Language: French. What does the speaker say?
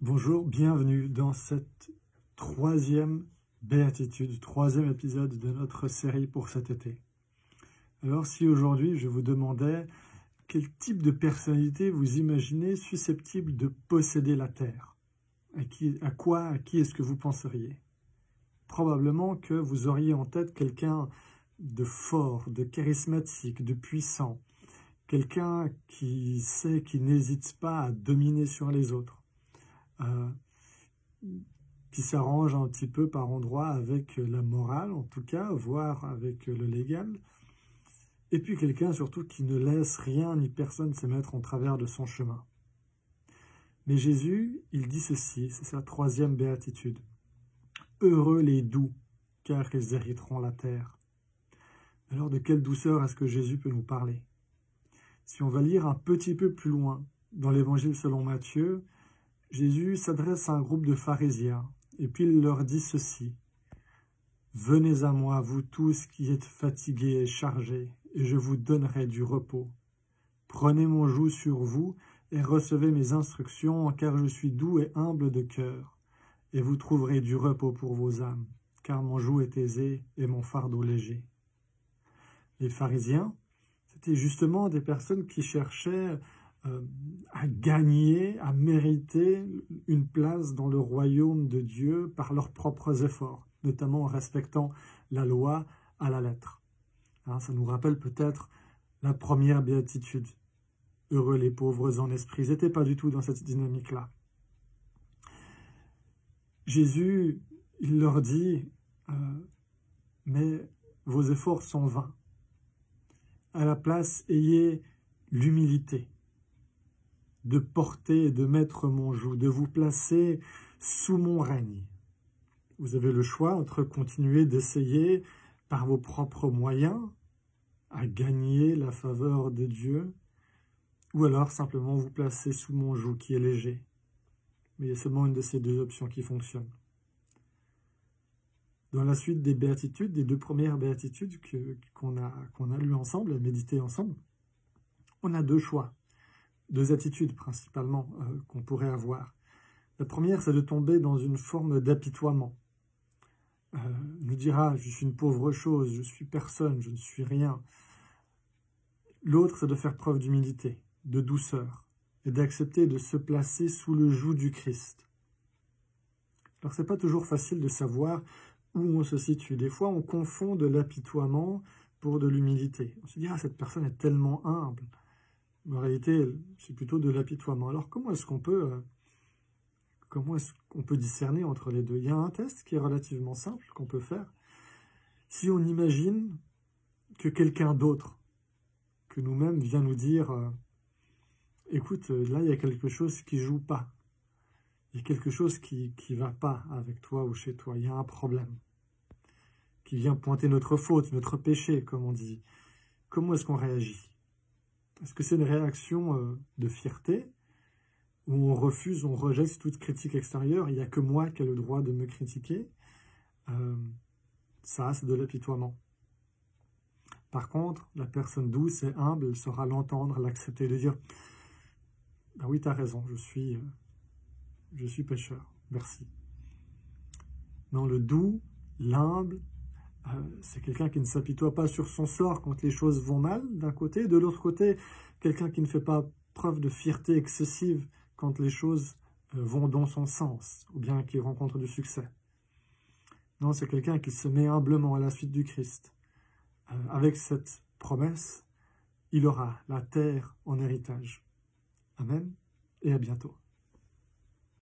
Bonjour, bienvenue dans cette troisième béatitude, troisième épisode de notre série pour cet été. Alors si aujourd'hui je vous demandais quel type de personnalité vous imaginez susceptible de posséder la terre, à, à quoi, à qui est-ce que vous penseriez? Probablement que vous auriez en tête quelqu'un de fort, de charismatique, de puissant, quelqu'un qui sait, qui n'hésite pas à dominer sur les autres qui s'arrange un petit peu par endroits avec la morale, en tout cas, voire avec le légal. Et puis quelqu'un surtout qui ne laisse rien ni personne se mettre en travers de son chemin. Mais Jésus, il dit ceci, c'est sa troisième béatitude. Heureux les doux, car ils hériteront la terre. Alors de quelle douceur est-ce que Jésus peut nous parler? Si on va lire un petit peu plus loin dans l'évangile selon Matthieu, Jésus s'adresse à un groupe de pharisiens, et puis il leur dit ceci. Venez à moi, vous tous qui êtes fatigués et chargés, et je vous donnerai du repos. Prenez mon joug sur vous, et recevez mes instructions, car je suis doux et humble de cœur, et vous trouverez du repos pour vos âmes, car mon joug est aisé et mon fardeau léger. Les pharisiens, c'était justement des personnes qui cherchaient euh, à gagner, à mériter une place dans le royaume de Dieu par leurs propres efforts, notamment en respectant la loi à la lettre. Hein, ça nous rappelle peut-être la première béatitude. Heureux les pauvres en esprit. Ils n'étaient pas du tout dans cette dynamique-là. Jésus, il leur dit, euh, mais vos efforts sont vains. À la place, ayez l'humilité de porter et de mettre mon joug, de vous placer sous mon règne. Vous avez le choix entre continuer d'essayer par vos propres moyens à gagner la faveur de Dieu, ou alors simplement vous placer sous mon joug qui est léger. Mais il y a seulement une de ces deux options qui fonctionne. Dans la suite des béatitudes, des deux premières béatitudes qu'on a, lues ensemble, méditées ensemble, on a deux choix deux attitudes principalement euh, qu'on pourrait avoir. La première, c'est de tomber dans une forme d'apitoiement. Euh, nous dira, je suis une pauvre chose, je suis personne, je ne suis rien. L'autre, c'est de faire preuve d'humilité, de douceur, et d'accepter de se placer sous le joug du Christ. Alors, c'est pas toujours facile de savoir où on se situe. Des fois, on confond de l'apitoiement pour de l'humilité. On se dit, ah, cette personne est tellement humble. En réalité, c'est plutôt de l'apitoiement. Alors comment est-ce qu'on peut, euh, est-ce qu'on peut discerner entre les deux? Il y a un test qui est relativement simple qu'on peut faire. Si on imagine que quelqu'un d'autre que nous-mêmes vient nous dire euh, écoute, là il y a quelque chose qui joue pas. Il y a quelque chose qui ne va pas avec toi ou chez toi. Il y a un problème qui vient pointer notre faute, notre péché, comme on dit. Comment est-ce qu'on réagit? Est-ce que c'est une réaction euh, de fierté où on refuse, on rejette toute critique extérieure Il n'y a que moi qui ai le droit de me critiquer. Euh, ça, c'est de l'apitoiement. Par contre, la personne douce et humble saura l'entendre, l'accepter, de dire Ah oui, tu as raison, je suis, euh, je suis merci. Non, le doux, l'humble, c'est quelqu'un qui ne s'apitoie pas sur son sort quand les choses vont mal, d'un côté. De l'autre côté, quelqu'un qui ne fait pas preuve de fierté excessive quand les choses euh, vont dans son sens, ou bien qui rencontre du succès. Non, c'est quelqu'un qui se met humblement à la suite du Christ. Euh, avec cette promesse, il aura la terre en héritage. Amen et à bientôt.